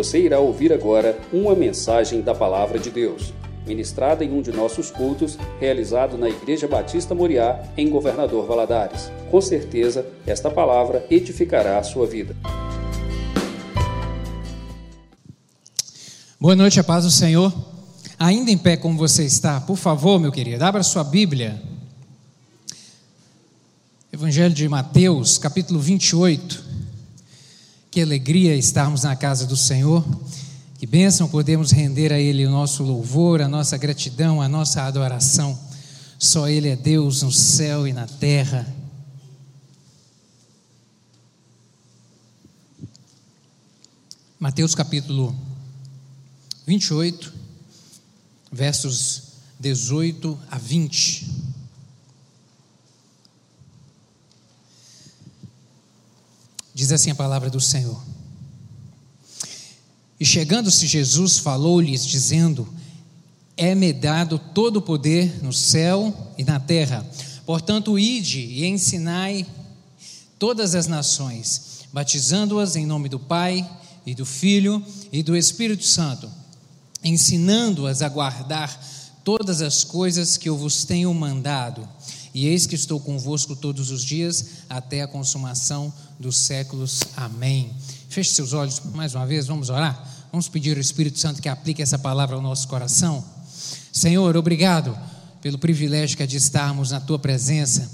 Você irá ouvir agora uma mensagem da Palavra de Deus, ministrada em um de nossos cultos, realizado na Igreja Batista Moriá, em Governador Valadares. Com certeza, esta palavra edificará a sua vida. Boa noite, a paz do Senhor. Ainda em pé como você está, por favor, meu querido, abra sua Bíblia. Evangelho de Mateus, capítulo 28. Que alegria estarmos na casa do Senhor. Que bênção podemos render a Ele o nosso louvor, a nossa gratidão, a nossa adoração. Só Ele é Deus no céu e na terra. Mateus capítulo 28, versos 18 a 20. Diz assim a palavra do Senhor. E chegando-se Jesus, falou-lhes, dizendo: É-me dado todo o poder no céu e na terra. Portanto, ide e ensinai todas as nações, batizando-as em nome do Pai e do Filho e do Espírito Santo, ensinando-as a guardar todas as coisas que eu vos tenho mandado. E eis que estou convosco todos os dias até a consumação dos séculos. Amém. Feche seus olhos mais uma vez, vamos orar. Vamos pedir ao Espírito Santo que aplique essa palavra ao nosso coração. Senhor, obrigado pelo privilégio que é de estarmos na tua presença.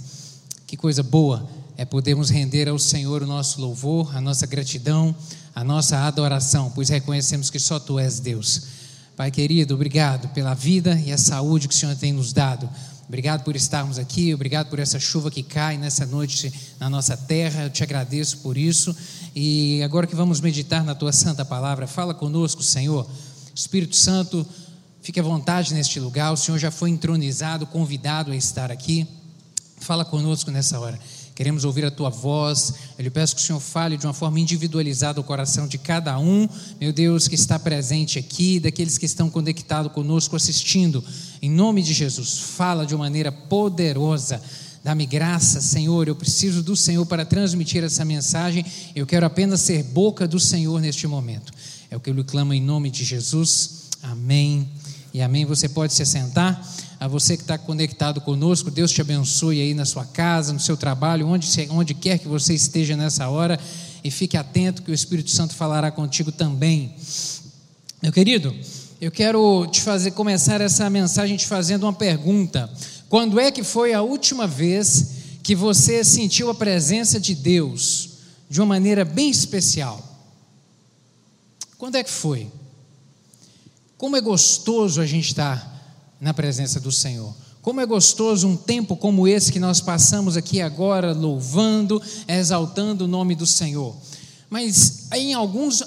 Que coisa boa é podermos render ao Senhor o nosso louvor, a nossa gratidão, a nossa adoração, pois reconhecemos que só tu és Deus. Pai querido, obrigado pela vida e a saúde que o Senhor tem nos dado. Obrigado por estarmos aqui, obrigado por essa chuva que cai nessa noite na nossa terra. Eu te agradeço por isso. E agora que vamos meditar na tua santa palavra, fala conosco, Senhor. Espírito Santo, fique à vontade neste lugar. O Senhor já foi entronizado, convidado a estar aqui. Fala conosco nessa hora. Queremos ouvir a tua voz. Eu lhe peço que o Senhor fale de uma forma individualizada o coração de cada um, meu Deus, que está presente aqui, daqueles que estão conectados conosco assistindo. Em nome de Jesus, fala de uma maneira poderosa. Dá-me graça, Senhor. Eu preciso do Senhor para transmitir essa mensagem. Eu quero apenas ser boca do Senhor neste momento. É o que eu lhe clamo em nome de Jesus. Amém e amém. Você pode se sentar a você que está conectado conosco, Deus te abençoe aí na sua casa, no seu trabalho, onde, onde quer que você esteja nessa hora, e fique atento que o Espírito Santo falará contigo também. Meu querido, eu quero te fazer começar essa mensagem te fazendo uma pergunta. Quando é que foi a última vez que você sentiu a presença de Deus de uma maneira bem especial? Quando é que foi? Como é gostoso a gente estar na presença do Senhor. Como é gostoso um tempo como esse que nós passamos aqui agora, louvando, exaltando o nome do Senhor. Mas em alguns,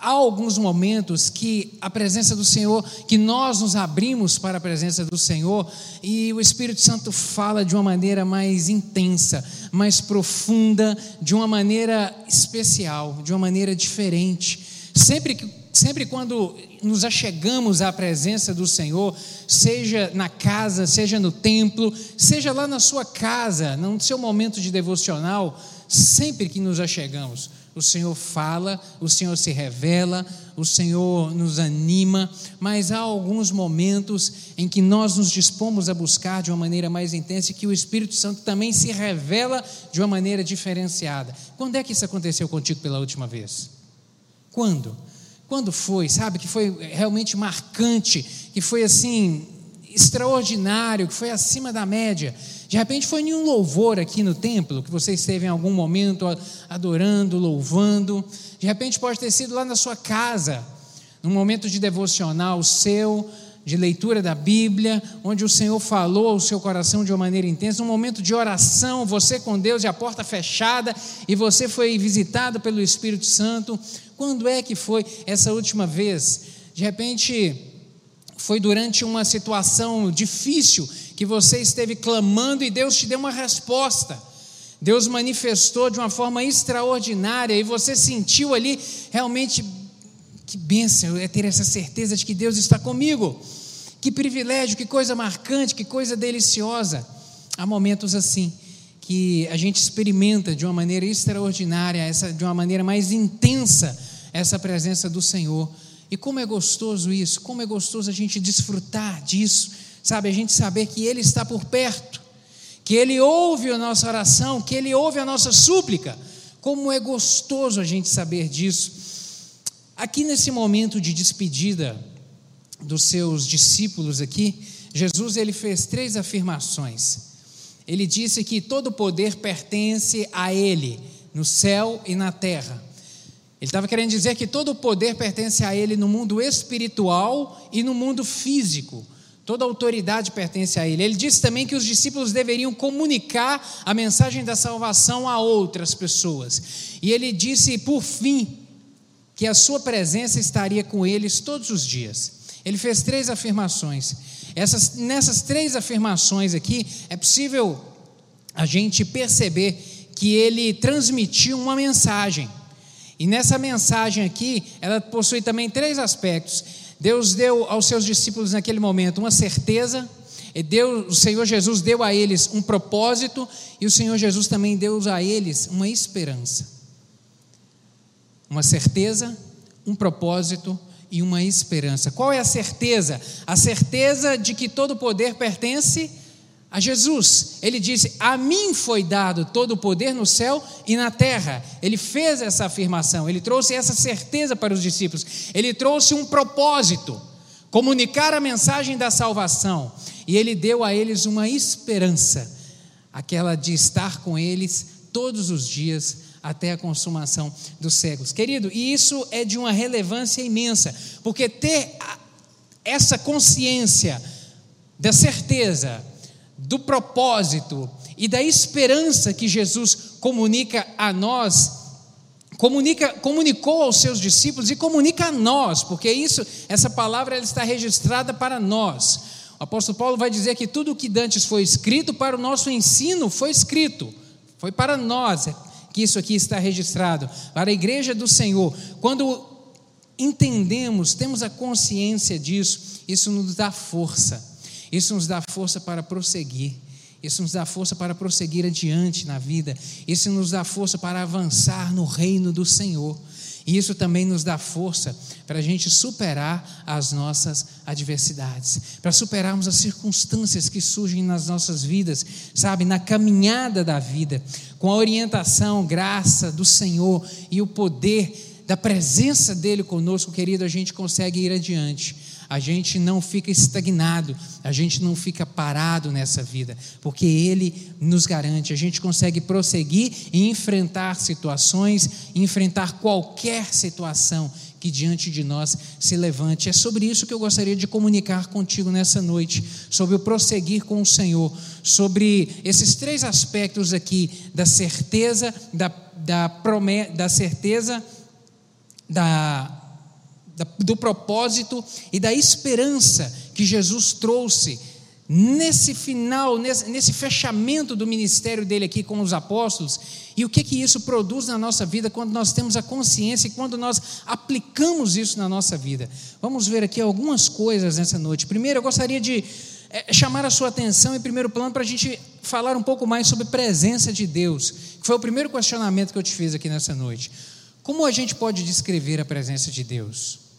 há alguns momentos que a presença do Senhor, que nós nos abrimos para a presença do Senhor e o Espírito Santo fala de uma maneira mais intensa, mais profunda, de uma maneira especial, de uma maneira diferente. Sempre que sempre quando nos achegamos à presença do Senhor, seja na casa, seja no templo, seja lá na sua casa, no seu momento de devocional, sempre que nos achegamos, o Senhor fala, o Senhor se revela, o Senhor nos anima, mas há alguns momentos em que nós nos dispomos a buscar de uma maneira mais intensa e que o Espírito Santo também se revela de uma maneira diferenciada. Quando é que isso aconteceu contigo pela última vez? Quando? Quando foi, sabe, que foi realmente marcante, que foi assim, extraordinário, que foi acima da média. De repente foi em um louvor aqui no templo, que você esteve em algum momento adorando, louvando. De repente pode ter sido lá na sua casa, num momento de devocional seu, de leitura da Bíblia, onde o Senhor falou ao seu coração de uma maneira intensa, um momento de oração, você com Deus e a porta fechada, e você foi visitado pelo Espírito Santo, quando é que foi essa última vez? De repente, foi durante uma situação difícil que você esteve clamando e Deus te deu uma resposta. Deus manifestou de uma forma extraordinária e você sentiu ali realmente que bênção é ter essa certeza de que Deus está comigo. Que privilégio, que coisa marcante, que coisa deliciosa. Há momentos assim que a gente experimenta de uma maneira extraordinária, essa de uma maneira mais intensa essa presença do Senhor. E como é gostoso isso, como é gostoso a gente desfrutar disso, sabe? A gente saber que Ele está por perto, que Ele ouve a nossa oração, que Ele ouve a nossa súplica. Como é gostoso a gente saber disso. Aqui nesse momento de despedida dos seus discípulos aqui, Jesus ele fez três afirmações. Ele disse que todo poder pertence a Ele, no céu e na terra. Ele estava querendo dizer que todo poder pertence a Ele no mundo espiritual e no mundo físico. Toda autoridade pertence a Ele. Ele disse também que os discípulos deveriam comunicar a mensagem da salvação a outras pessoas. E ele disse, por fim, que a Sua presença estaria com eles todos os dias. Ele fez três afirmações. Essas, nessas três afirmações aqui, é possível a gente perceber que ele transmitiu uma mensagem. E nessa mensagem aqui, ela possui também três aspectos. Deus deu aos seus discípulos naquele momento uma certeza, Deus, o Senhor Jesus deu a eles um propósito, e o Senhor Jesus também deu a eles uma esperança. Uma certeza, um propósito e uma esperança. Qual é a certeza? A certeza de que todo poder pertence a Jesus. Ele disse: A mim foi dado todo o poder no céu e na terra. Ele fez essa afirmação, ele trouxe essa certeza para os discípulos. Ele trouxe um propósito: comunicar a mensagem da salvação. E ele deu a eles uma esperança, aquela de estar com eles todos os dias até a consumação dos séculos. Querido, e isso é de uma relevância imensa, porque ter essa consciência da certeza, do propósito e da esperança que Jesus comunica a nós, comunica, comunicou aos seus discípulos e comunica a nós, porque isso, essa palavra ela está registrada para nós. O apóstolo Paulo vai dizer que tudo o que dantes foi escrito para o nosso ensino foi escrito, foi para nós, que isso aqui está registrado, para a igreja do Senhor. Quando entendemos, temos a consciência disso, isso nos dá força, isso nos dá força para prosseguir. Isso nos dá força para prosseguir adiante na vida. Isso nos dá força para avançar no reino do Senhor. E isso também nos dá força para a gente superar as nossas adversidades, para superarmos as circunstâncias que surgem nas nossas vidas, sabe, na caminhada da vida, com a orientação, graça do Senhor e o poder da presença dele conosco, querido, a gente consegue ir adiante a gente não fica estagnado, a gente não fica parado nessa vida, porque Ele nos garante, a gente consegue prosseguir e enfrentar situações, enfrentar qualquer situação que diante de nós se levante. É sobre isso que eu gostaria de comunicar contigo nessa noite, sobre o prosseguir com o Senhor, sobre esses três aspectos aqui da certeza, da, da, promessa, da certeza, da do propósito e da esperança que Jesus trouxe nesse final, nesse, fechamento do ministério dele aqui com os apóstolos, e o que que isso produz na nossa vida quando nós temos a consciência e quando nós aplicamos isso na nossa vida. Vamos ver aqui algumas coisas nessa noite. Primeiro, eu gostaria de é, chamar a sua atenção em primeiro plano para a gente falar um pouco mais sobre presença de Deus, que foi o primeiro questionamento que eu te fiz aqui nessa noite. Como a gente pode descrever a presença de Deus?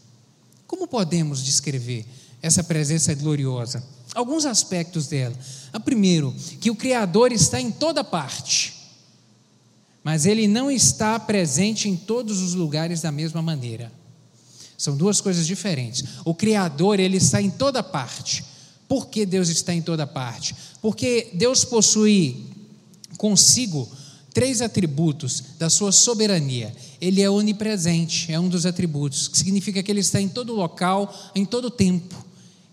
Como podemos descrever essa presença gloriosa? Alguns aspectos dela. A primeiro, que o Criador está em toda parte, mas ele não está presente em todos os lugares da mesma maneira. São duas coisas diferentes. O Criador, ele está em toda parte. Por que Deus está em toda parte? Porque Deus possui consigo três atributos da sua soberania. Ele é onipresente, é um dos atributos, que significa que ele está em todo local, em todo tempo.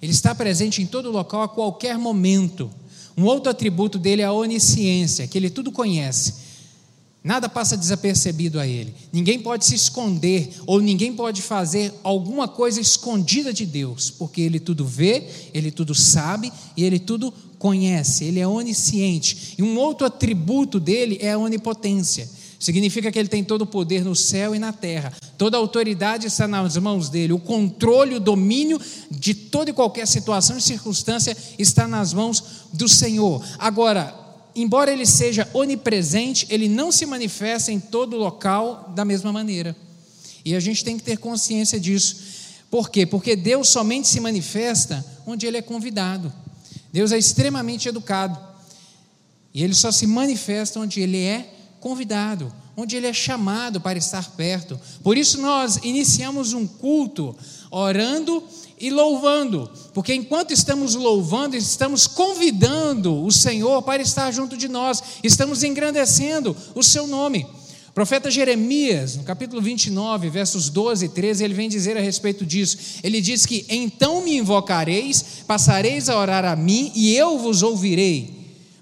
Ele está presente em todo local a qualquer momento. Um outro atributo dele é a onisciência, que ele tudo conhece. Nada passa desapercebido a ele. Ninguém pode se esconder ou ninguém pode fazer alguma coisa escondida de Deus, porque ele tudo vê, ele tudo sabe e ele tudo conhece, ele é onisciente. E um outro atributo dele é a onipotência. Significa que ele tem todo o poder no céu e na terra. Toda a autoridade está nas mãos dele. O controle, o domínio de toda e qualquer situação e circunstância está nas mãos do Senhor. Agora, embora ele seja onipresente, ele não se manifesta em todo local da mesma maneira. E a gente tem que ter consciência disso. Por quê? Porque Deus somente se manifesta onde ele é convidado. Deus é extremamente educado. E ele só se manifesta onde ele é convidado, onde ele é chamado para estar perto. Por isso nós iniciamos um culto orando e louvando, porque enquanto estamos louvando, estamos convidando o Senhor para estar junto de nós, estamos engrandecendo o seu nome. O profeta Jeremias, no capítulo 29, versos 12 e 13, ele vem dizer a respeito disso. Ele diz que: Então me invocareis, passareis a orar a mim, e eu vos ouvirei.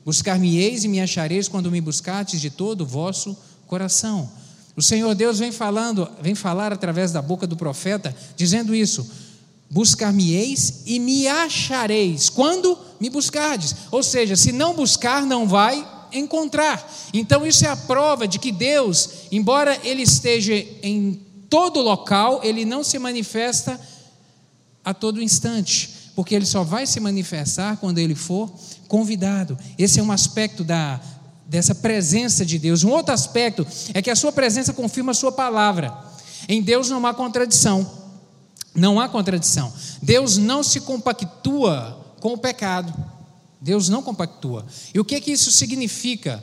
Buscar-me-eis e me achareis quando me buscardes de todo o vosso coração. O Senhor Deus vem falando, vem falar através da boca do profeta, dizendo isso: Buscar-me-eis e me achareis quando me buscardes. Ou seja, se não buscar, não vai encontrar. Então, isso é a prova de que Deus, embora Ele esteja em todo local, Ele não se manifesta a todo instante, porque Ele só vai se manifestar quando Ele for convidado. Esse é um aspecto da, dessa presença de Deus. Um outro aspecto é que a Sua presença confirma a Sua palavra. Em Deus não há contradição. Não há contradição. Deus não se compactua com o pecado. Deus não compactua. E o que que isso significa?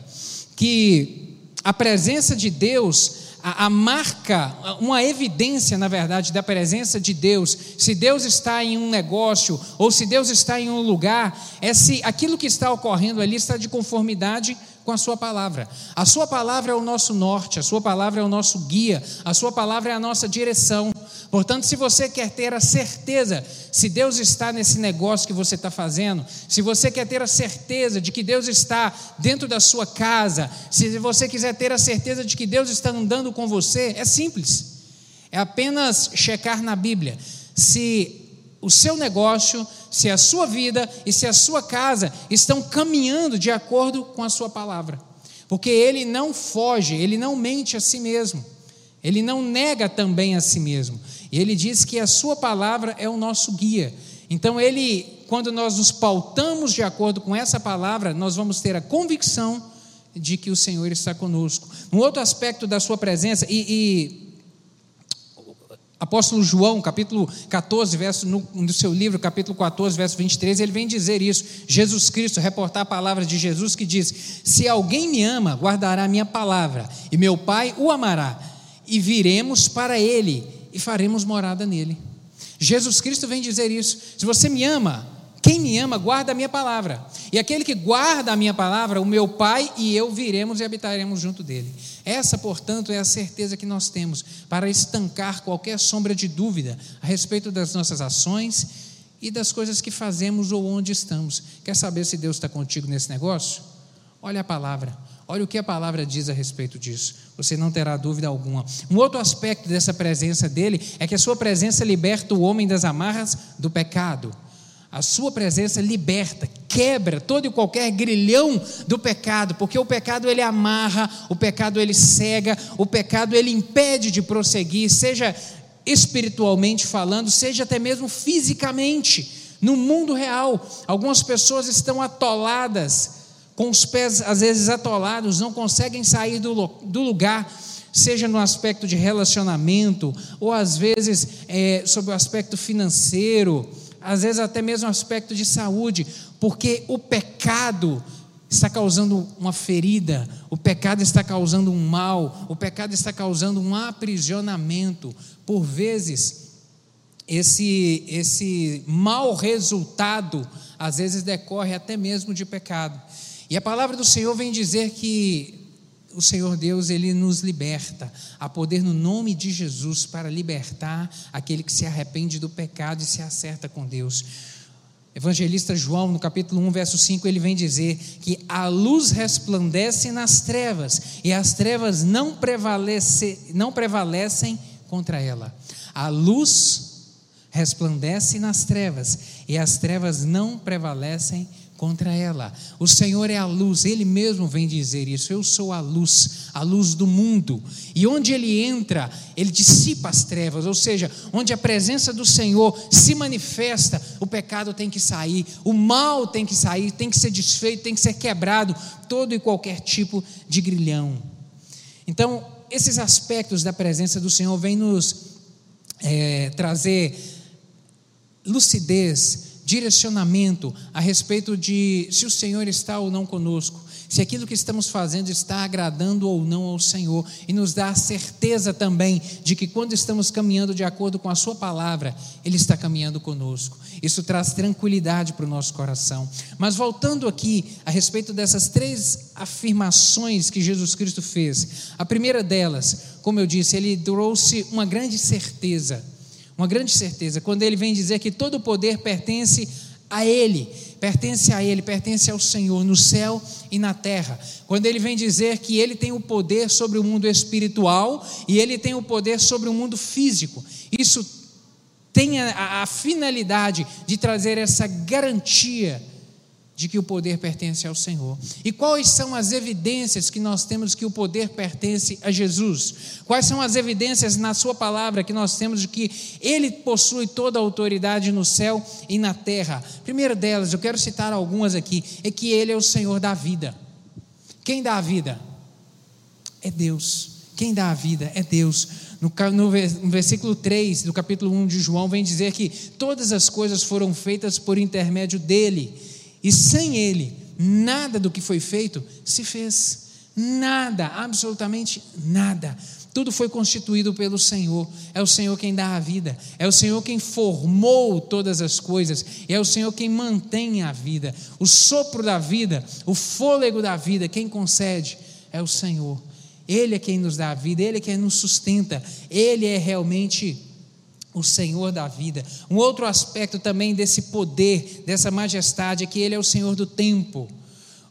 Que a presença de Deus, a, a, marca, uma evidência, na verdade, da presença de Deus, se Deus está em um negócio ou se Deus está em um lugar, é se aquilo que está ocorrendo ali está de conformidade com a Sua palavra. A Sua palavra é o nosso norte, a Sua palavra é o nosso guia, a Sua palavra é a nossa direção. Portanto, se você quer ter a certeza se Deus está nesse negócio que você está fazendo, se você quer ter a certeza de que Deus está dentro da sua casa, se você quiser ter a certeza de que Deus está andando com você, é simples. É apenas checar na Bíblia se o seu negócio, se a sua vida e se a sua casa estão caminhando de acordo com a sua palavra. Porque ele não foge, ele não mente a si mesmo. Ele não nega também a si mesmo. E ele diz que a sua palavra é o nosso guia. Então ele, quando nós nos pautamos de acordo com essa palavra, nós vamos ter a convicção de que o Senhor está conosco. Um outro aspecto da sua presença, e, e Apóstolo João, capítulo 14, verso, no, no, seu livro, capítulo 14, verso 23, ele vem dizer isso. Jesus Cristo, reportar a palavra de Jesus que diz: Se alguém me ama, guardará a minha palavra, e meu Pai o amará e viremos para Ele e faremos morada nele. Jesus Cristo vem dizer isso. Se você me ama, quem me ama, guarda a minha palavra. E aquele que guarda a minha palavra, o meu Pai e eu viremos e habitaremos junto dele. Essa, portanto, é a certeza que nós temos para estancar qualquer sombra de dúvida a respeito das nossas ações e das coisas que fazemos ou onde estamos. Quer saber se Deus está contigo nesse negócio? Olha a palavra. Olha o que a palavra diz a respeito disso. Você não terá dúvida alguma. Um outro aspecto dessa presença dele é que a sua presença liberta o homem das amarras do pecado. A sua presença liberta, quebra todo e qualquer grilhão do pecado, porque o pecado ele amarra, o pecado ele cega, o pecado ele impede de prosseguir, seja espiritualmente falando, seja até mesmo fisicamente. No mundo real, algumas pessoas estão atoladas com os pés às vezes atolados, não conseguem sair do, do lugar, seja no aspecto de relacionamento, ou às vezes é, sobre o aspecto financeiro, às vezes até mesmo aspecto de saúde, porque o pecado está causando uma ferida, o pecado está causando um mal, o pecado está causando um aprisionamento. Por vezes, esse, esse mau resultado, às vezes decorre até mesmo de pecado. E a palavra do Senhor vem dizer que o Senhor Deus, ele nos liberta, a poder no nome de Jesus para libertar aquele que se arrepende do pecado e se acerta com Deus. Evangelista João, no capítulo 1, verso 5, ele vem dizer que a luz resplandece nas trevas e as trevas não, prevalece, não prevalecem contra ela. A luz resplandece nas trevas e as trevas não prevalecem contra contra ela. O Senhor é a luz, Ele mesmo vem dizer isso. Eu sou a luz, a luz do mundo. E onde Ele entra, Ele dissipa as trevas, ou seja, onde a presença do Senhor se manifesta, o pecado tem que sair, o mal tem que sair, tem que ser desfeito, tem que ser quebrado todo e qualquer tipo de grilhão. Então, esses aspectos da presença do Senhor vêm nos é, trazer lucidez, direcionamento a respeito de se o Senhor está ou não conosco, se aquilo que estamos fazendo está agradando ou não ao Senhor, e nos dá a certeza também de que quando estamos caminhando de acordo com a Sua palavra, Ele está caminhando conosco. Isso traz tranquilidade para o nosso coração. Mas voltando aqui a respeito dessas três afirmações que Jesus Cristo fez, a primeira delas, como eu disse, ele trouxe uma grande certeza uma grande certeza, quando ele vem dizer que todo o poder pertence a Ele, pertence a Ele, pertence ao Senhor, no céu e na terra. Quando ele vem dizer que Ele tem o poder sobre o mundo espiritual e Ele tem o poder sobre o mundo físico. Isso tem a, a finalidade de trazer essa garantia de que o poder pertence ao Senhor. E quais são as evidências que nós temos que o poder pertence a Jesus? Quais são as evidências na Sua palavra que nós temos de que Ele possui toda a autoridade no céu e na terra? Primeira delas, eu quero citar algumas aqui, é que Ele é o Senhor da vida. Quem dá a vida? É Deus. Quem dá a vida é Deus. No, versículo 3 do capítulo 1 de João, vem dizer que todas as coisas foram feitas por intermédio dele e sem Ele, nada do que foi feito se fez. Nada, absolutamente nada. Tudo foi constituído pelo Senhor. É o Senhor quem dá a vida. É o Senhor quem formou todas as coisas. É o Senhor quem mantém a vida. O sopro da vida, o fôlego da vida, quem concede é o Senhor. Ele é quem nos dá a vida, Ele é quem nos sustenta. Ele é realmente o Senhor da vida. Um outro aspecto também desse poder, dessa majestade, é que Ele é o Senhor do tempo.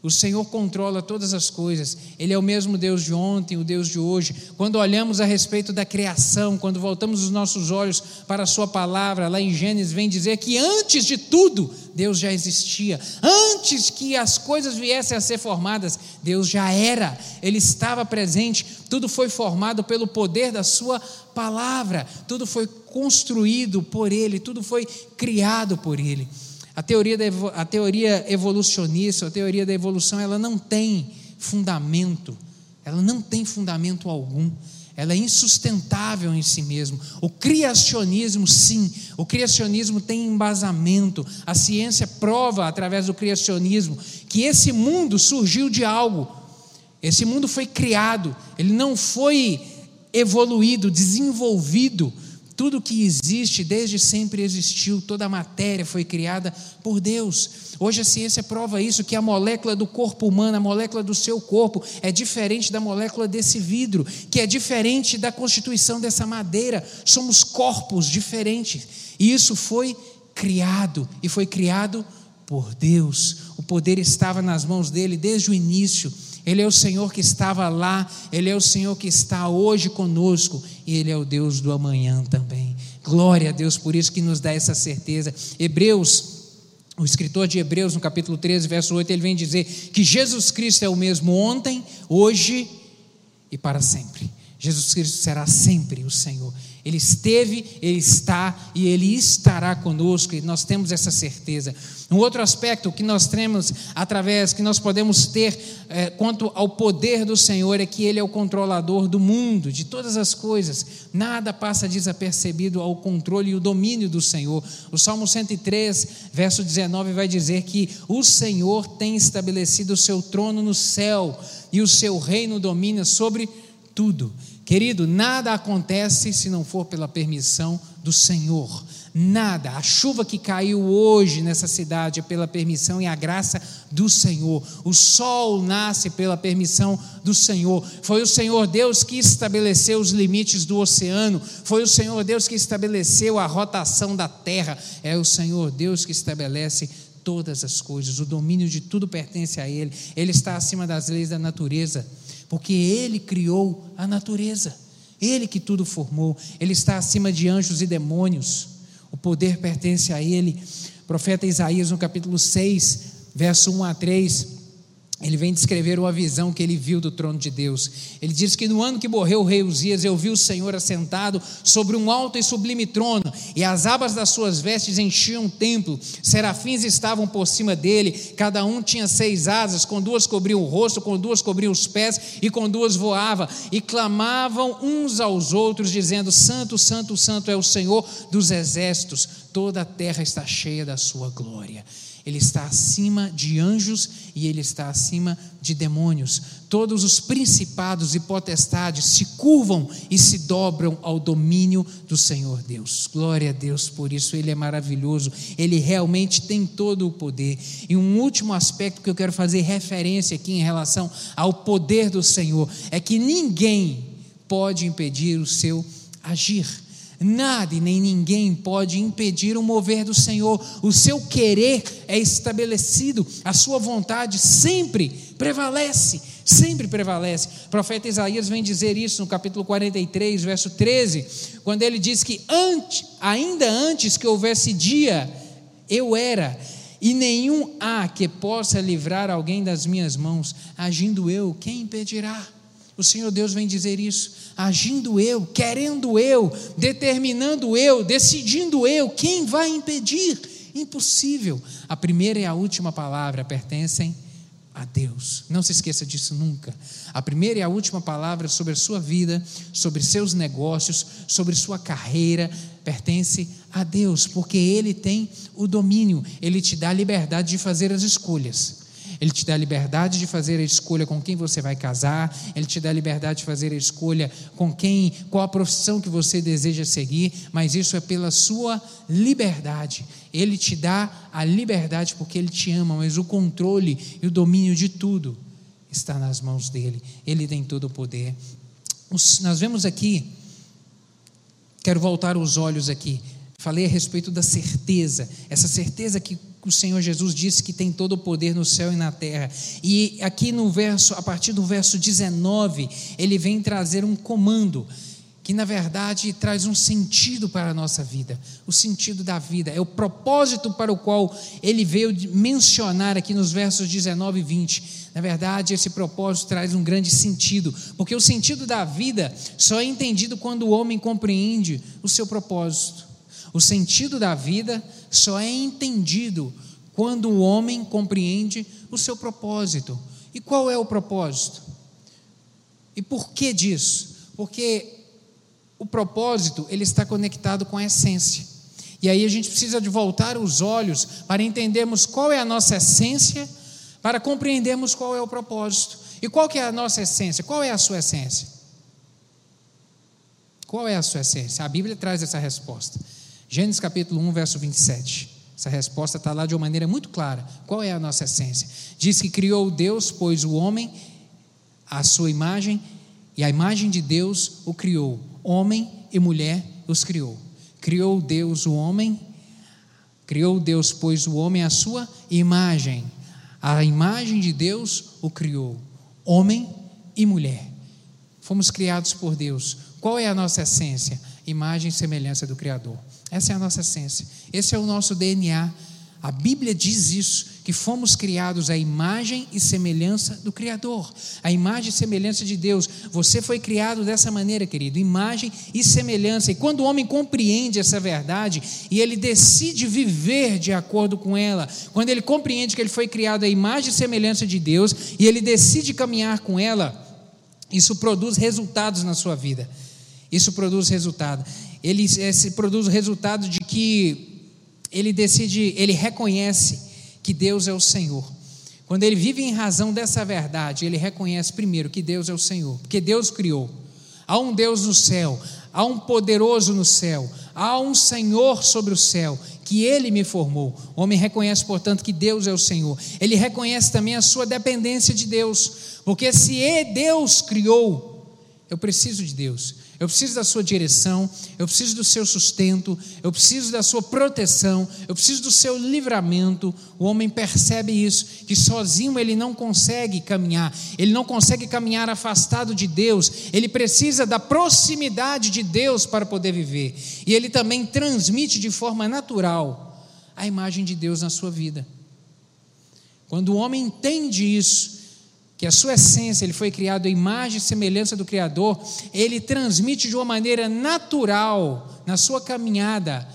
O Senhor controla todas as coisas. Ele é o mesmo Deus de ontem, o Deus de hoje. Quando olhamos a respeito da criação, quando voltamos os nossos olhos para a Sua palavra, lá em Gênesis, vem dizer que antes de tudo, Deus já existia. Antes que as coisas viessem a ser formadas, Deus já era. Ele estava presente. Tudo foi formado pelo poder da Sua palavra. Tudo foi construído por Ele. Tudo foi criado por Ele. A teoria, da, a teoria evolucionista, a teoria da evolução, ela não tem fundamento, ela não tem fundamento algum, ela é insustentável em si mesmo. O criacionismo, sim, o criacionismo tem embasamento. A ciência prova, através do criacionismo, que esse mundo surgiu de algo, esse mundo foi criado, ele não foi evoluído, desenvolvido tudo que existe desde sempre existiu, toda a matéria foi criada por Deus. Hoje a ciência prova isso, que a molécula do corpo humano, a molécula do seu corpo, é diferente da molécula desse vidro, que é diferente da constituição dessa madeira. Somos corpos diferentes. E isso foi criado, e foi criado por Deus. O poder estava nas mãos dele desde o início. Ele é o Senhor que estava lá, Ele é o Senhor que está hoje conosco, e Ele é o Deus do amanhã também. Glória a Deus por isso que nos dá essa certeza. Hebreus, o escritor de Hebreus, no capítulo 13, verso 8, ele vem dizer que Jesus Cristo é o mesmo ontem, hoje e para sempre. Jesus Cristo será sempre o Senhor. Ele esteve, Ele está e Ele estará conosco, e nós temos essa certeza. Um outro aspecto que nós temos através, que nós podemos ter é, quanto ao poder do Senhor, é que Ele é o controlador do mundo, de todas as coisas. Nada passa desapercebido ao controle e o domínio do Senhor. O Salmo 103, verso 19, vai dizer que o Senhor tem estabelecido o seu trono no céu e o seu reino domina sobre tudo. Querido, nada acontece se não for pela permissão do Senhor. Nada. A chuva que caiu hoje nessa cidade é pela permissão e a graça do Senhor. O sol nasce pela permissão do Senhor. Foi o Senhor Deus que estabeleceu os limites do oceano. Foi o Senhor Deus que estabeleceu a rotação da terra. É o Senhor Deus que estabelece todas as coisas. O domínio de tudo pertence a Ele. Ele está acima das leis da natureza porque Ele criou a natureza, Ele que tudo formou, Ele está acima de anjos e demônios, o poder pertence a Ele. O profeta Isaías, no capítulo 6, verso 1 a 3, ele vem descrever uma visão que ele viu do trono de Deus. Ele diz que no ano que morreu o rei Uzias, eu vi o Senhor assentado sobre um alto e sublime trono, e as abas das suas vestes enchiam o templo. Serafins estavam por cima dele, cada um tinha seis asas, com duas cobriam o rosto, com duas cobriam os pés, e com duas voava, e clamavam uns aos outros, dizendo: Santo, Santo, Santo é o Senhor dos exércitos, toda a terra está cheia da sua glória. Ele está acima de anjos e ele está acima de demônios. Todos os principados e potestades se curvam e se dobram ao domínio do Senhor Deus. Glória a Deus por isso, ele é maravilhoso, ele realmente tem todo o poder. E um último aspecto que eu quero fazer referência aqui em relação ao poder do Senhor é que ninguém pode impedir o seu agir. Nada e nem ninguém pode impedir o mover do Senhor. O seu querer é estabelecido, a sua vontade sempre prevalece, sempre prevalece. O profeta Isaías vem dizer isso no capítulo 43, verso 13, quando ele diz que antes, ainda antes que houvesse dia, eu era, e nenhum há que possa livrar alguém das minhas mãos, agindo eu, quem impedirá? O Senhor Deus vem dizer isso agindo eu, querendo eu, determinando eu, decidindo eu, quem vai impedir? Impossível. A primeira e a última palavra pertencem a Deus. Não se esqueça disso nunca. A primeira e a última palavra sobre a sua vida, sobre seus negócios, sobre sua carreira, pertence a Deus, porque Ele tem o domínio, Ele te dá a liberdade de fazer as escolhas. Ele te dá a liberdade de fazer a escolha com quem você vai casar, ele te dá a liberdade de fazer a escolha com quem, qual a profissão que você deseja seguir, mas isso é pela sua liberdade. Ele te dá a liberdade porque ele te ama, mas o controle e o domínio de tudo está nas mãos dele. Ele tem todo o poder. nós vemos aqui, quero voltar os olhos aqui. Falei a respeito da certeza, essa certeza que o Senhor Jesus disse que tem todo o poder no céu e na terra. E aqui no verso, a partir do verso 19, ele vem trazer um comando que na verdade traz um sentido para a nossa vida, o sentido da vida, é o propósito para o qual ele veio mencionar aqui nos versos 19 e 20. Na verdade, esse propósito traz um grande sentido, porque o sentido da vida só é entendido quando o homem compreende o seu propósito. O sentido da vida só é entendido quando o homem compreende o seu propósito. E qual é o propósito? E por que disso? Porque o propósito ele está conectado com a essência. E aí a gente precisa de voltar os olhos para entendermos qual é a nossa essência, para compreendermos qual é o propósito. E qual que é a nossa essência? Qual é a sua essência? Qual é a sua essência? A Bíblia traz essa resposta. Gênesis capítulo 1, verso 27. Essa resposta está lá de uma maneira muito clara. Qual é a nossa essência? Diz que criou Deus, pois o homem, a sua imagem, e a imagem de Deus o criou. Homem e mulher os criou. Criou Deus o homem, criou Deus, pois o homem a sua imagem. A imagem de Deus o criou. Homem e mulher. Fomos criados por Deus. Qual é a nossa essência? Imagem e semelhança do Criador. Essa é a nossa essência. Esse é o nosso DNA. A Bíblia diz isso, que fomos criados à imagem e semelhança do Criador, a imagem e semelhança de Deus. Você foi criado dessa maneira, querido, imagem e semelhança. E quando o homem compreende essa verdade e ele decide viver de acordo com ela, quando ele compreende que ele foi criado à imagem e semelhança de Deus e ele decide caminhar com ela, isso produz resultados na sua vida. Isso produz resultado ele esse produz o resultado de que ele decide, ele reconhece que Deus é o Senhor. Quando ele vive em razão dessa verdade, ele reconhece primeiro que Deus é o Senhor, porque Deus criou. Há um Deus no céu, há um poderoso no céu, há um Senhor sobre o céu, que ele me formou. O homem reconhece, portanto, que Deus é o Senhor. Ele reconhece também a sua dependência de Deus, porque se Deus criou, eu preciso de Deus eu preciso da sua direção, eu preciso do seu sustento, eu preciso da sua proteção, eu preciso do seu livramento. O homem percebe isso, que sozinho ele não consegue caminhar, ele não consegue caminhar afastado de Deus, ele precisa da proximidade de Deus para poder viver. E ele também transmite de forma natural a imagem de Deus na sua vida. Quando o homem entende isso, que a sua essência, ele foi criado à imagem e semelhança do Criador, ele transmite de uma maneira natural, na sua caminhada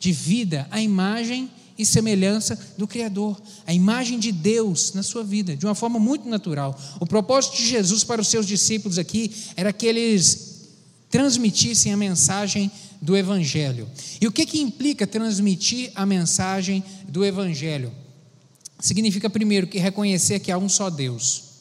de vida, a imagem e semelhança do Criador, a imagem de Deus na sua vida, de uma forma muito natural. O propósito de Jesus para os seus discípulos aqui era que eles transmitissem a mensagem do Evangelho. E o que, que implica transmitir a mensagem do Evangelho? Significa, primeiro, que reconhecer que há um só Deus.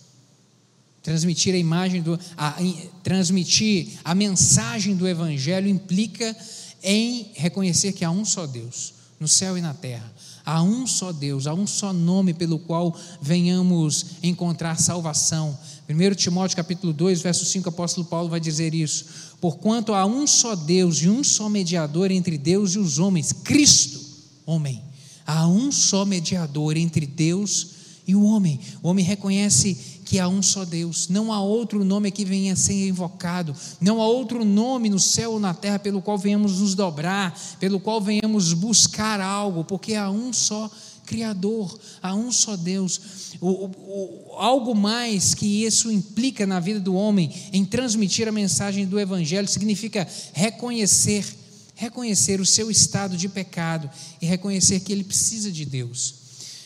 Transmitir a imagem do. A, transmitir a mensagem do Evangelho implica em reconhecer que há um só Deus, no céu e na terra. Há um só Deus, há um só nome pelo qual venhamos encontrar salvação. 1 Timóteo capítulo 2, verso 5, o apóstolo Paulo vai dizer isso. Porquanto há um só Deus e um só mediador entre Deus e os homens, Cristo, homem. Há um só mediador entre Deus e o homem. O homem reconhece que há um só Deus, não há outro nome que venha a ser invocado, não há outro nome no céu ou na terra pelo qual venhamos nos dobrar, pelo qual venhamos buscar algo, porque há um só Criador, há um só Deus. O, o, algo mais que isso implica na vida do homem em transmitir a mensagem do Evangelho significa reconhecer, reconhecer o seu estado de pecado e reconhecer que ele precisa de Deus.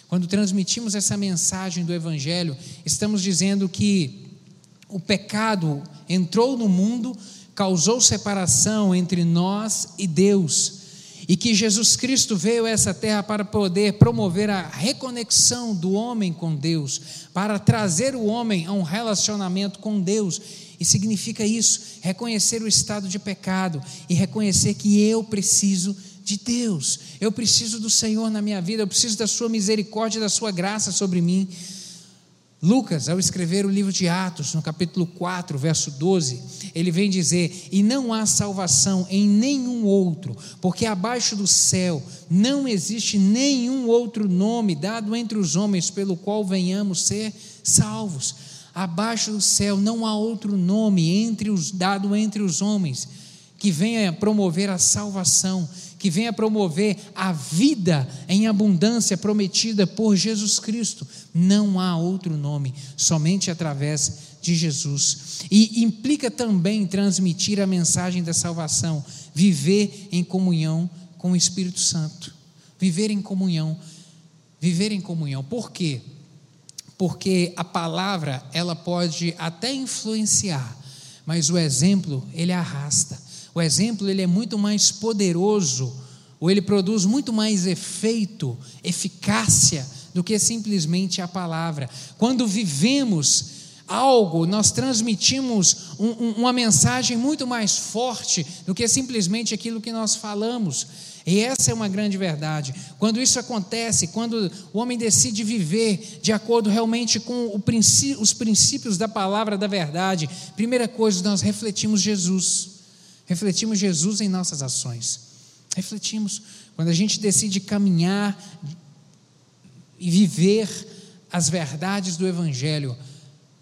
Quando transmitimos essa mensagem do Evangelho, estamos dizendo que o pecado entrou no mundo, causou separação entre nós e Deus, e que Jesus Cristo veio a essa terra para poder promover a reconexão do homem com Deus, para trazer o homem a um relacionamento com Deus. E significa isso, reconhecer o estado de pecado e reconhecer que eu preciso de Deus. Eu preciso do Senhor na minha vida, eu preciso da Sua misericórdia, da Sua graça sobre mim. Lucas, ao escrever o livro de Atos, no capítulo 4, verso 12, ele vem dizer: E não há salvação em nenhum outro, porque abaixo do céu não existe nenhum outro nome dado entre os homens pelo qual venhamos ser salvos. Abaixo do céu não há outro nome entre os, dado entre os homens que venha promover a salvação que venha promover a vida em abundância prometida por Jesus Cristo. Não há outro nome, somente através de Jesus. E implica também transmitir a mensagem da salvação, viver em comunhão com o Espírito Santo. Viver em comunhão. Viver em comunhão. Por quê? Porque a palavra, ela pode até influenciar, mas o exemplo, ele arrasta. O exemplo ele é muito mais poderoso, ou ele produz muito mais efeito, eficácia do que simplesmente a palavra. Quando vivemos algo, nós transmitimos um, um, uma mensagem muito mais forte do que simplesmente aquilo que nós falamos. E essa é uma grande verdade. Quando isso acontece, quando o homem decide viver de acordo realmente com princípio, os princípios da palavra da verdade, primeira coisa, nós refletimos Jesus refletimos Jesus em nossas ações. Refletimos. Quando a gente decide caminhar e viver as verdades do Evangelho,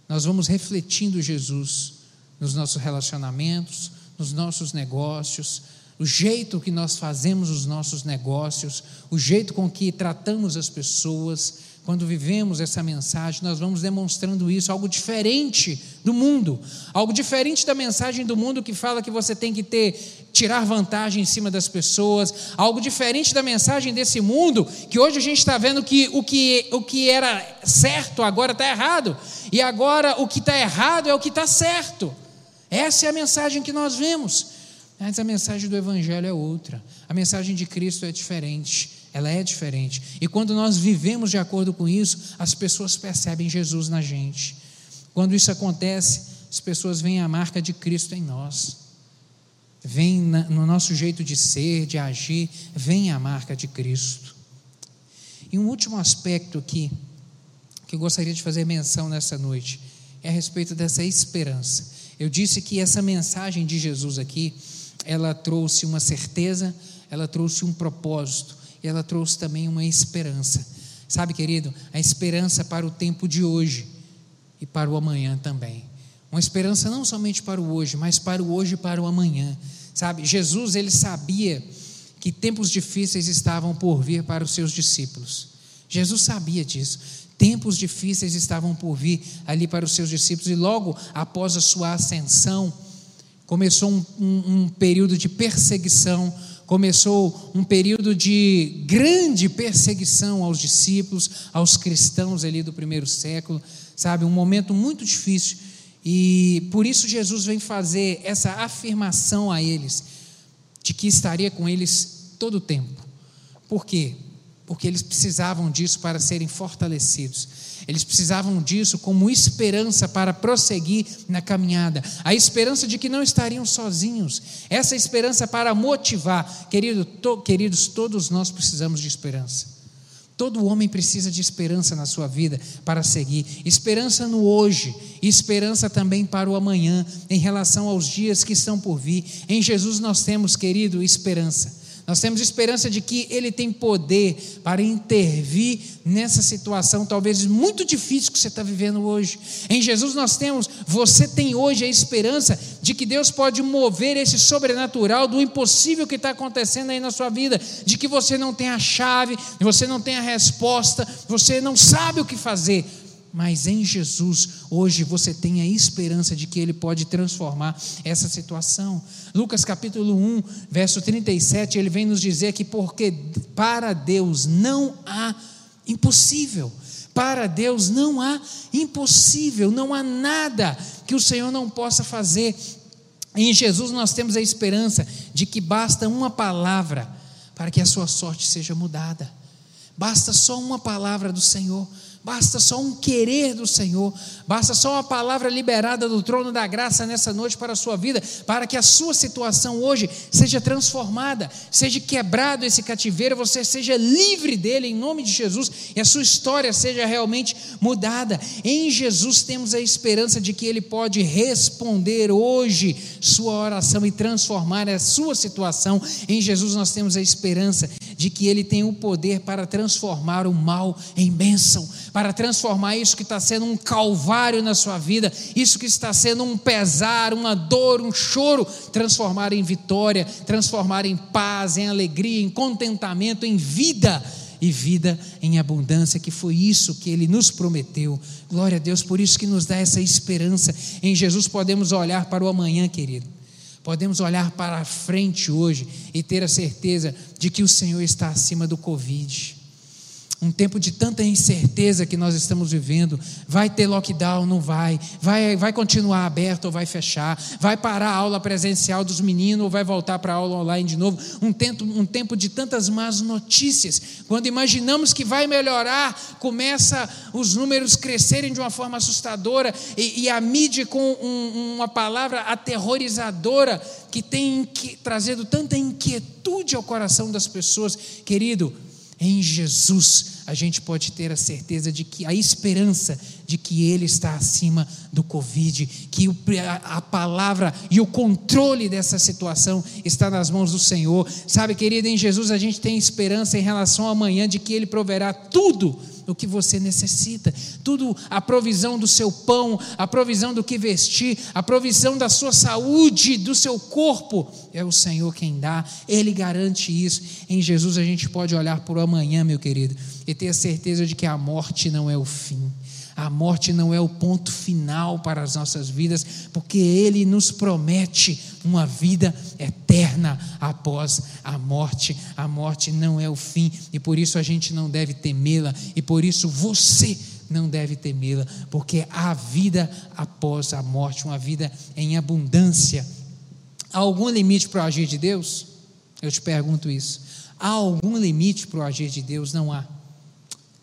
nós vamos refletindo Jesus nos nossos relacionamentos, nos nossos negócios, o jeito que nós fazemos os nossos negócios, o jeito com que tratamos as pessoas, quando vivemos essa mensagem, nós vamos demonstrando isso, algo diferente do mundo, algo diferente da mensagem do mundo que fala que você tem que ter tirar vantagem em cima das pessoas, algo diferente da mensagem desse mundo, que hoje a gente está vendo que o que, o que era certo agora está errado, e agora o que está errado é o que está certo. Essa é a mensagem que nós vemos. Mas a mensagem do Evangelho é outra, a mensagem de Cristo é diferente ela é diferente. E quando nós vivemos de acordo com isso, as pessoas percebem Jesus na gente. Quando isso acontece, as pessoas veem a marca de Cristo em nós. Vem no nosso jeito de ser, de agir, vem a marca de Cristo. E um último aspecto aqui, que eu gostaria de fazer menção nessa noite, é a respeito dessa esperança. Eu disse que essa mensagem de Jesus aqui, ela trouxe uma certeza, ela trouxe um propósito, e ela trouxe também uma esperança. Sabe, querido, a esperança para o tempo de hoje e para o amanhã também. Uma esperança não somente para o hoje, mas para o hoje e para o amanhã. Sabe, Jesus ele sabia que tempos difíceis estavam por vir para os seus discípulos. Jesus sabia disso. Tempos difíceis estavam por vir ali para os seus discípulos, e logo após a sua ascensão, começou um, um, um período de perseguição, começou um período de grande perseguição aos discípulos, aos cristãos ali do primeiro século, sabe? Um momento muito difícil. E por isso Jesus vem fazer essa afirmação a eles, de que estaria com eles todo o tempo. Por quê? Porque eles precisavam disso para serem fortalecidos. Eles precisavam disso como esperança para prosseguir na caminhada. A esperança de que não estariam sozinhos. Essa esperança para motivar. Querido, to, queridos, todos nós precisamos de esperança. Todo homem precisa de esperança na sua vida para seguir. Esperança no hoje, esperança também para o amanhã, em relação aos dias que estão por vir. Em Jesus nós temos, querido, esperança. Nós temos esperança de que Ele tem poder para intervir nessa situação, talvez muito difícil que você está vivendo hoje. Em Jesus nós temos, você tem hoje a esperança de que Deus pode mover esse sobrenatural do impossível que está acontecendo aí na sua vida, de que você não tem a chave, você não tem a resposta, você não sabe o que fazer mas em Jesus, hoje você tem a esperança de que Ele pode transformar essa situação. Lucas capítulo 1, verso 37, ele vem nos dizer que porque para Deus não há impossível. Para Deus não há impossível, não há nada que o Senhor não possa fazer. Em Jesus nós temos a esperança de que basta uma palavra para que a sua sorte seja mudada. Basta só uma palavra do Senhor Basta só um querer do Senhor, basta só uma palavra liberada do trono da graça nessa noite para a sua vida, para que a sua situação hoje seja transformada, seja quebrado esse cativeiro, você seja livre dele em nome de Jesus e a sua história seja realmente mudada. Em Jesus temos a esperança de que ele pode responder hoje sua oração e transformar a sua situação. Em Jesus nós temos a esperança de que ele tem o poder para transformar o mal em bênção para transformar isso que está sendo um calvário na sua vida, isso que está sendo um pesar, uma dor, um choro, transformar em vitória, transformar em paz, em alegria, em contentamento, em vida e vida em abundância, que foi isso que ele nos prometeu. Glória a Deus, por isso que nos dá essa esperança. Em Jesus podemos olhar para o amanhã, querido. Podemos olhar para a frente hoje e ter a certeza de que o Senhor está acima do Covid um tempo de tanta incerteza que nós estamos vivendo. Vai ter lockdown? Não vai. Vai, vai continuar aberto ou vai fechar? Vai parar a aula presencial dos meninos ou vai voltar para a aula online de novo? Um tempo, um tempo de tantas más notícias. Quando imaginamos que vai melhorar, começa os números crescerem de uma forma assustadora e, e a mídia com um, uma palavra aterrorizadora que tem que, trazendo tanta inquietude ao coração das pessoas. Querido, em Jesus a gente pode ter a certeza de que a esperança de que Ele está acima do Covid, que a palavra e o controle dessa situação está nas mãos do Senhor. Sabe, querido, em Jesus a gente tem esperança em relação ao amanhã de que Ele proverá tudo o que você necessita, tudo a provisão do seu pão, a provisão do que vestir, a provisão da sua saúde, do seu corpo, é o Senhor quem dá, Ele garante isso. Em Jesus a gente pode olhar para o amanhã, meu querido, e ter a certeza de que a morte não é o fim. A morte não é o ponto final para as nossas vidas, porque Ele nos promete uma vida eterna após a morte. A morte não é o fim, e por isso a gente não deve temê-la, e por isso você não deve temê-la, porque há vida após a morte, uma vida em abundância. Há algum limite para o agir de Deus? Eu te pergunto isso. Há algum limite para o agir de Deus? Não há.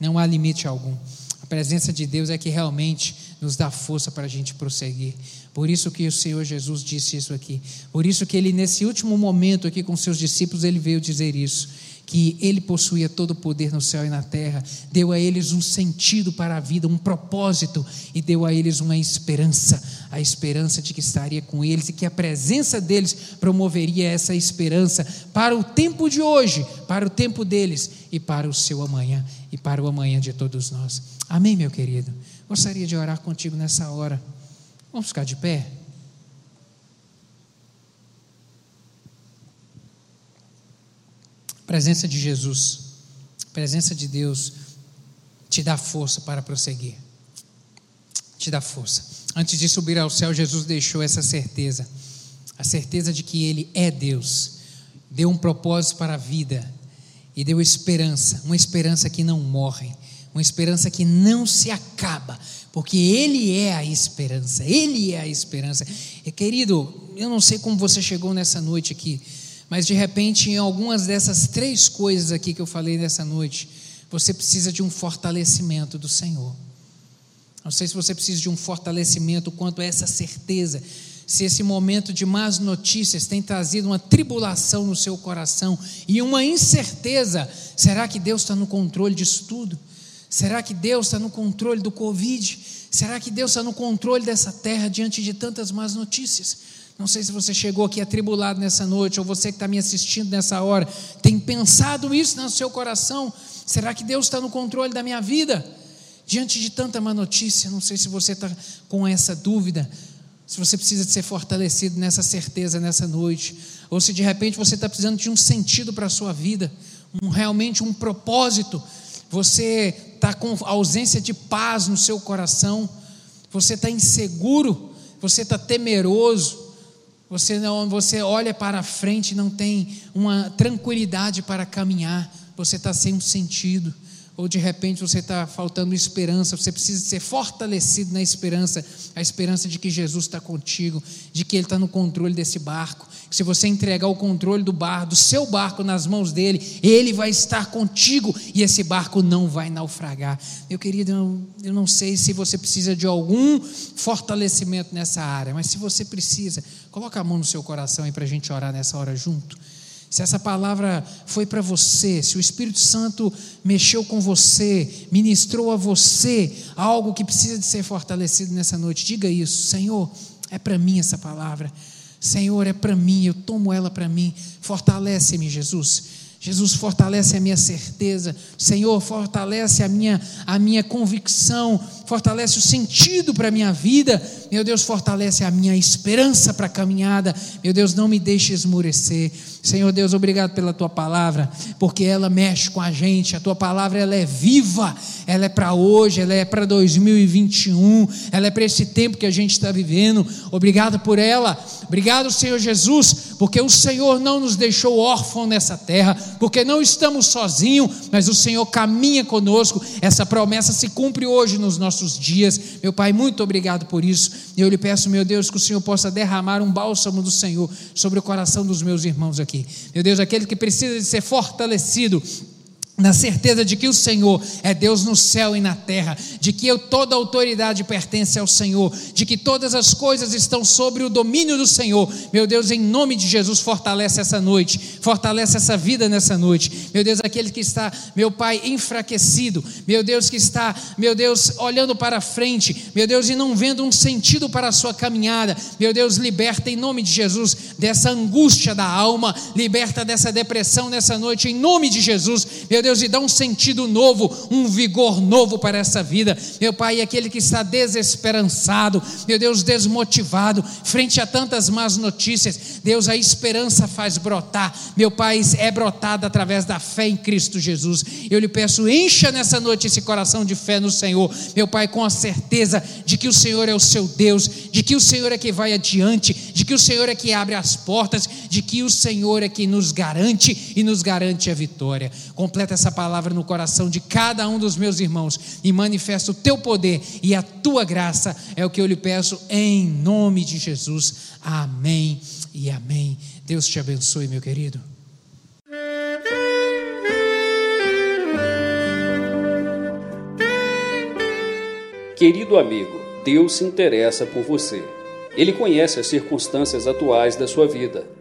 Não há limite algum presença de Deus é que realmente nos dá força para a gente prosseguir. Por isso que o Senhor Jesus disse isso aqui. Por isso que ele, nesse último momento aqui com seus discípulos, ele veio dizer isso que ele possuía todo o poder no céu e na terra, deu a eles um sentido para a vida, um propósito e deu a eles uma esperança, a esperança de que estaria com eles e que a presença deles promoveria essa esperança para o tempo de hoje, para o tempo deles e para o seu amanhã e para o amanhã de todos nós. Amém, meu querido. Gostaria de orar contigo nessa hora. Vamos ficar de pé? Presença de Jesus, presença de Deus, te dá força para prosseguir. Te dá força. Antes de subir ao céu, Jesus deixou essa certeza, a certeza de que Ele é Deus, deu um propósito para a vida e deu esperança, uma esperança que não morre, uma esperança que não se acaba, porque Ele é a esperança, Ele é a esperança. E querido, eu não sei como você chegou nessa noite aqui, mas de repente, em algumas dessas três coisas aqui que eu falei nessa noite, você precisa de um fortalecimento do Senhor. Não sei se você precisa de um fortalecimento quanto a essa certeza, se esse momento de más notícias tem trazido uma tribulação no seu coração e uma incerteza: será que Deus está no controle disso tudo? Será que Deus está no controle do Covid? Será que Deus está no controle dessa terra diante de tantas más notícias? Não sei se você chegou aqui atribulado nessa noite, ou você que está me assistindo nessa hora, tem pensado isso no seu coração. Será que Deus está no controle da minha vida? Diante de tanta má notícia, não sei se você está com essa dúvida, se você precisa de ser fortalecido nessa certeza nessa noite, ou se de repente você está precisando de um sentido para a sua vida, um, realmente um propósito, você está com ausência de paz no seu coração, você está inseguro, você está temeroso, você não, você olha para frente e não tem uma tranquilidade para caminhar, você está sem um sentido ou de repente você está faltando esperança, você precisa ser fortalecido na esperança, a esperança de que Jesus está contigo, de que Ele está no controle desse barco. Que se você entregar o controle do barco, do seu barco nas mãos dele, Ele vai estar contigo e esse barco não vai naufragar. Meu querido, eu, não sei se você precisa de algum fortalecimento nessa área, mas se você precisa, coloca a mão no seu coração aí para a gente orar nessa hora junto se essa palavra foi para você, se o Espírito Santo mexeu com você, ministrou a você algo que precisa de ser fortalecido nessa noite, diga isso, Senhor, é para mim essa palavra. Senhor, é para mim, eu tomo ela para mim. Fortalece-me, Jesus. Jesus fortalece a minha certeza, Senhor, fortalece a minha, a minha convicção, fortalece o sentido para a minha vida, meu Deus, fortalece a minha esperança para a caminhada, meu Deus, não me deixe esmurecer. Senhor Deus, obrigado pela tua palavra, porque ela mexe com a gente. A tua palavra ela é viva, ela é para hoje, ela é para 2021, ela é para esse tempo que a gente está vivendo. Obrigado por ela. Obrigado, Senhor Jesus, porque o Senhor não nos deixou órfão nessa terra, porque não estamos sozinhos, mas o Senhor caminha conosco. Essa promessa se cumpre hoje nos nossos dias. Meu Pai, muito obrigado por isso. Eu lhe peço, meu Deus, que o Senhor possa derramar um bálsamo do Senhor sobre o coração dos meus irmãos aqui. Meu Deus, aquele que precisa de ser fortalecido na certeza de que o Senhor é Deus no céu e na terra, de que eu, toda autoridade pertence ao Senhor, de que todas as coisas estão sobre o domínio do Senhor. Meu Deus, em nome de Jesus, fortalece essa noite, fortalece essa vida nessa noite. Meu Deus, aquele que está, meu Pai, enfraquecido, meu Deus, que está, meu Deus, olhando para frente, meu Deus, e não vendo um sentido para a sua caminhada. Meu Deus, liberta em nome de Jesus dessa angústia da alma, liberta dessa depressão nessa noite, em nome de Jesus. Meu Deus, e dá um sentido novo, um vigor novo para essa vida. Meu Pai, aquele que está desesperançado, meu Deus, desmotivado, frente a tantas más notícias, Deus, a esperança faz brotar. Meu Pai, é brotada através da fé em Cristo Jesus. Eu lhe peço, encha nessa noite esse coração de fé no Senhor, meu Pai, com a certeza de que o Senhor é o seu Deus, de que o Senhor é que vai adiante, de que o Senhor é que abre as portas, de que o Senhor é que nos garante e nos garante a vitória. Completa essa palavra no coração de cada um dos meus irmãos e manifesta o teu poder e a tua graça, é o que eu lhe peço em nome de Jesus. Amém e amém. Deus te abençoe, meu querido. Querido amigo, Deus se interessa por você. Ele conhece as circunstâncias atuais da sua vida.